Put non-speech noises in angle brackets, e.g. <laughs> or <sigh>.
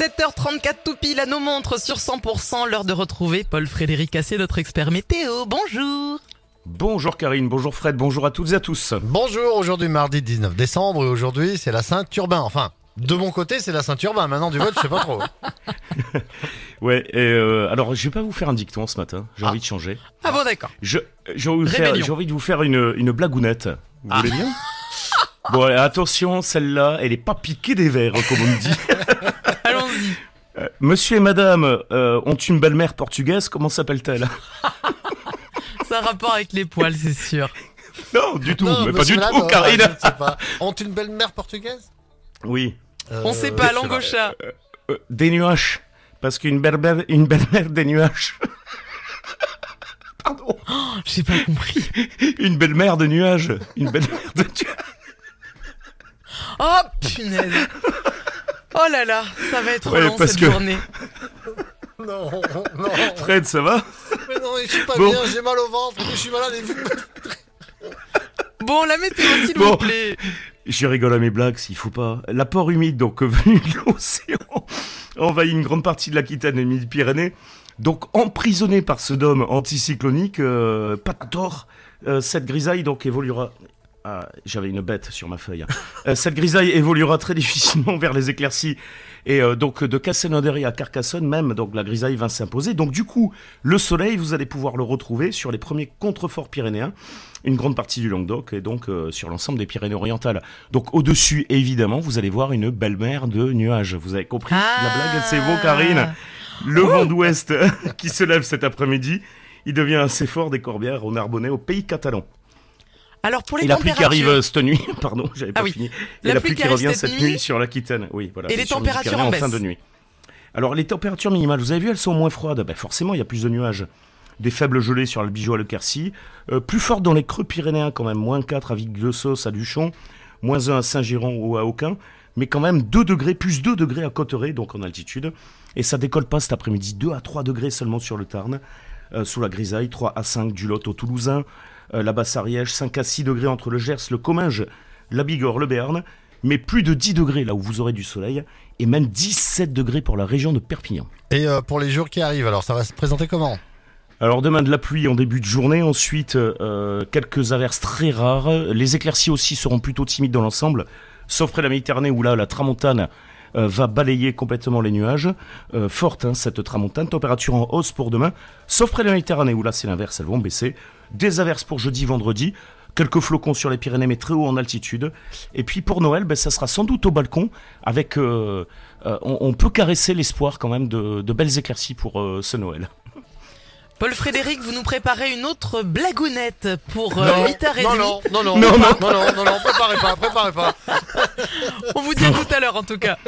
7h34 tout pile à nos montres sur 100%, l'heure de retrouver Paul-Frédéric Cassé, notre expert météo. Bonjour Bonjour Karine, bonjour Fred, bonjour à toutes et à tous. Bonjour, aujourd'hui mardi 19 décembre et aujourd'hui c'est la Saint-Urbain. Enfin, de mon côté c'est la Saint-Urbain, maintenant du vote je sais pas trop. <laughs> Ouais, et euh, alors je vais pas vous faire un dicton ce matin, j'ai Ah. envie de changer. Ah bon d'accord. Je- J'ai envie, de vous faire- Rébellion. j'ai envie de vous faire une, une blagounette. Vous Ah. voulez bien? Bon, allez, attention, celle-là, elle est pas piquée des verres, comme on dit. <laughs> Euh, Monsieur et madame euh, ont une belle-mère portugaise, comment s'appelle-t-elle? <laughs> Ça a rapport avec les poils, c'est sûr. Non, du tout, Non, mais pas du madame, tout, euh, Karine je ne sais pas. Ont une belle-mère portugaise? Oui, On Euh, sait pas, c'est langue vrai. au chat. euh, des nuages. Parce qu'une belle-mère une belle-mère des nuages. <laughs> Pardon. J'ai pas compris. <laughs> Une belle-mère de nuages. Une belle-mère de nuages. Oh punaise. Oh là là, ça va être Ouais, long parce cette que- journée. <laughs> Non, non. Fred, ça va? Mais non, je suis pas Bon. bien, j'ai mal au ventre, je suis malade et vous. Bon, la météo s'il Bon. vous plaît. Je rigole à mes blagues, s'il faut pas. L'apport humide, donc <laughs> euh, venu de l'océan, envahit une grande partie de l'Aquitaine et de Midi-Pyrénées. Donc emprisonné par ce dôme anticyclonique, euh, pas de tort, euh, cette grisaille donc évoluera. Ah, j'avais une bête sur ma feuille. Euh, cette grisaille évoluera très difficilement vers les éclaircies. Et euh, donc de Castelnaudary à Carcassonne même, donc la grisaille va s'imposer. Donc du coup, le soleil, vous allez pouvoir le retrouver sur les premiers contreforts pyrénéens, une grande partie du Languedoc et donc euh, sur l'ensemble des Pyrénées-Orientales. Donc au-dessus, évidemment, vous allez voir une belle mer de nuages. Vous avez compris Ah. la blague C'est beau, Karine. Le vent d'ouest <laughs> qui se lève cet après-midi, il devient assez fort des Corbières au Narbonnais, au pays catalan. Alors pour les Et la pluie qui arrive euh, cette nuit, <laughs> pardon, j'avais pas Ah oui. fini. La Et la pluie pluie qui revient cette nuit. nuit sur l'Aquitaine. Oui, voilà. Et les températures en fin de nuit. Alors les températures minimales, vous avez vu, elles sont moins froides. Ben, forcément, il y a plus de nuages. Des faibles gelées sur le Bijou à Le Quercy. Euh, plus fortes dans les creux pyrénéens quand même. Moins 4 à Vic-de-Sauce à Duchon. Moins 1 à Saint-Giron ou à Aucun. Mais quand même 2 degrés, plus 2 degrés à Cotteret, donc en altitude. Et ça décolle pas cet après-midi. 2 à 3 degrés seulement sur le Tarn. euh, sous la grisaille. 3 à 5 du Lot au Toulousain. Euh, la Basse-Ariège. 5 à 6 degrés entre le Gers, le Comminges, la Bigorre, le Béarn. Mais plus de 10 degrés là où vous aurez du soleil. Et même 17 degrés pour la région de Perpignan. Et euh, pour les jours qui arrivent, alors ça va se présenter comment? Alors demain de la pluie en début de journée, ensuite euh, quelques averses très rares. Les éclaircies aussi seront plutôt timides dans l'ensemble, sauf près de la Méditerranée où là la tramontane euh, va balayer complètement les nuages. Euh, forte hein, cette tramontane, température en hausse pour demain, sauf près de la Méditerranée où là c'est l'inverse, elles vont baisser. Des averses pour jeudi, vendredi. Quelques flocons sur les Pyrénées, mais très haut en altitude. Et puis pour Noël, ben, ça sera sans doute au balcon, avec, euh, euh, on, on peut caresser l'espoir quand même de, de belles éclaircies pour euh, ce Noël. Paul Frédéric, vous nous préparez une autre blagounette pour euh, non, 8h30. non, non, non, non, Non, non, non. non, non, non, non, préparez pas, préparez pas. On vous dit à tout à l'heure en tout cas.